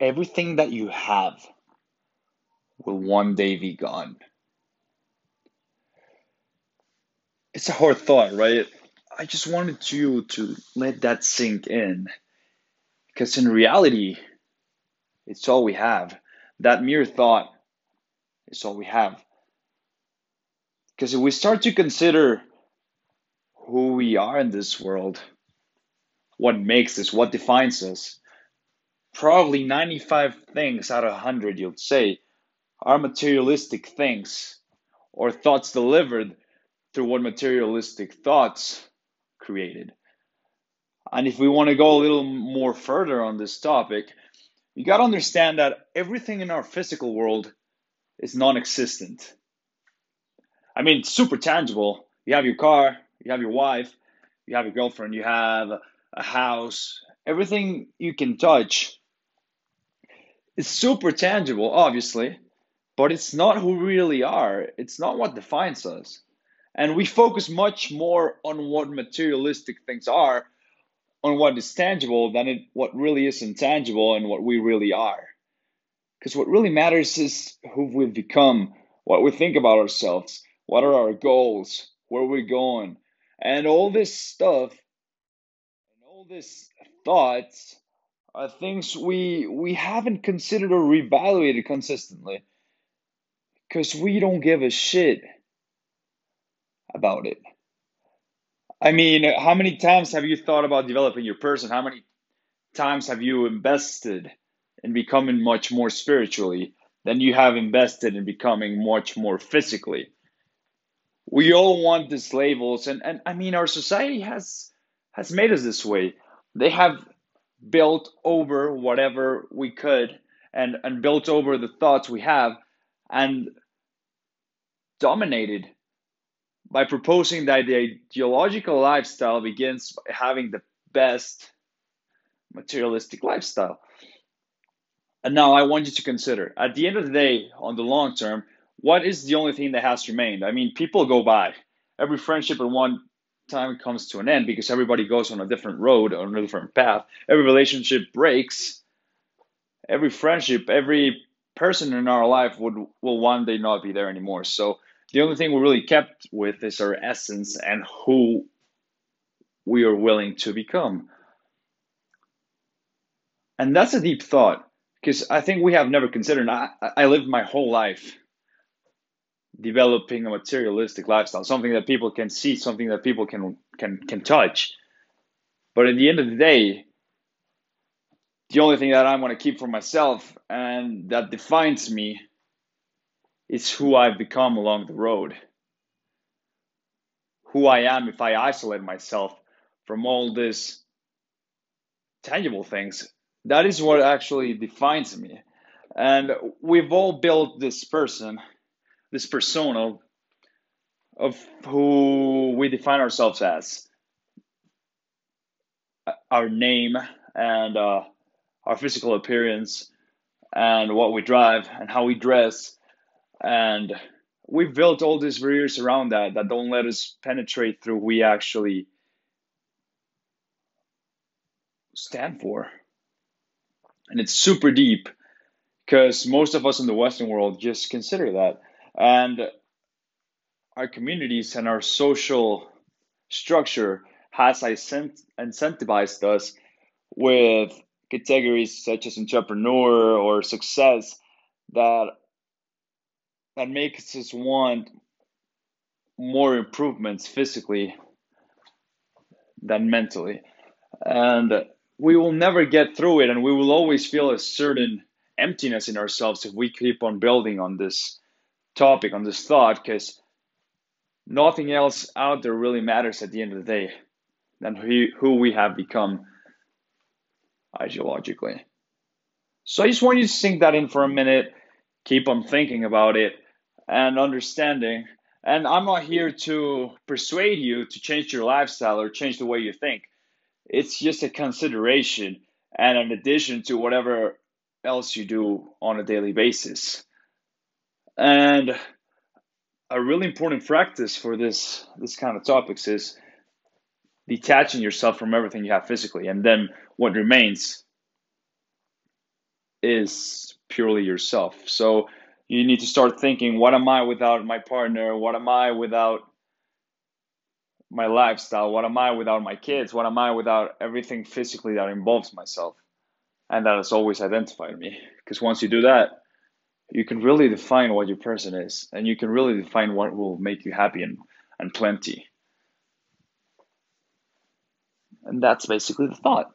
everything that you have will one day be gone. It's a hard thought, right? I just wanted you to let that sink in. Because in reality, it's all we have. That mere thought is all we have. Because if we start to consider who we are in this world, what makes us, what defines us, probably 95 things out of 100 you'll say are materialistic things or thoughts delivered through what materialistic thoughts created. And if we want to go a little more further on this topic, you got to understand that everything in our physical world is non existent. I mean, super tangible. You have your car, you have your wife, you have your girlfriend, you have a house, everything you can touch is super tangible, obviously, but it's not who we really are. It's not what defines us. And we focus much more on what materialistic things are, on what is tangible, than it, what really is intangible and what we really are. Because what really matters is who we've become, what we think about ourselves, what are our goals, where we're going, and all this stuff, and all this thoughts are things we we haven't considered or reevaluated consistently because we don't give a shit about it. I mean, how many times have you thought about developing your person? How many times have you invested in becoming much more spiritually than you have invested in becoming much more physically? We all want these labels, and, and I mean, our society has has made us this way. They have built over whatever we could and, and built over the thoughts we have and dominated by proposing that the ideological lifestyle begins having the best materialistic lifestyle. And now I want you to consider at the end of the day, on the long term, what is the only thing that has remained? I mean, people go by. Every friendship at one time comes to an end because everybody goes on a different road or a different path. Every relationship breaks. Every friendship, every person in our life would will one day not be there anymore. So the only thing we're really kept with is our essence and who we are willing to become. And that's a deep thought because I think we have never considered. I, I lived my whole life developing a materialistic lifestyle, something that people can see, something that people can can can touch. But at the end of the day, the only thing that I want to keep for myself and that defines me is who I've become along the road. Who I am if I isolate myself from all these tangible things. That is what actually defines me. And we've all built this person this persona of who we define ourselves as. Our name and uh, our physical appearance and what we drive and how we dress. And we've built all these barriers around that that don't let us penetrate through who we actually stand for. And it's super deep because most of us in the western world just consider that and our communities and our social structure has incentivized us with categories such as entrepreneur or success that that makes us want more improvements physically than mentally. And we will never get through it and we will always feel a certain emptiness in ourselves if we keep on building on this topic, on this thought, because nothing else out there really matters at the end of the day than who, who we have become ideologically. So I just want you to sink that in for a minute, keep on thinking about it and understanding. And I'm not here to persuade you to change your lifestyle or change the way you think. It's just a consideration and an addition to whatever else you do on a daily basis. And a really important practice for this this kind of topics is detaching yourself from everything you have physically, and then what remains is purely yourself. So you need to start thinking what am I without my partner? What am I without my lifestyle? What am I without my kids? What am I without everything physically that involves myself? And that has always identified me. Because once you do that, you can really define what your person is and you can really define what will make you happy and, and plenty. And that's basically the thought.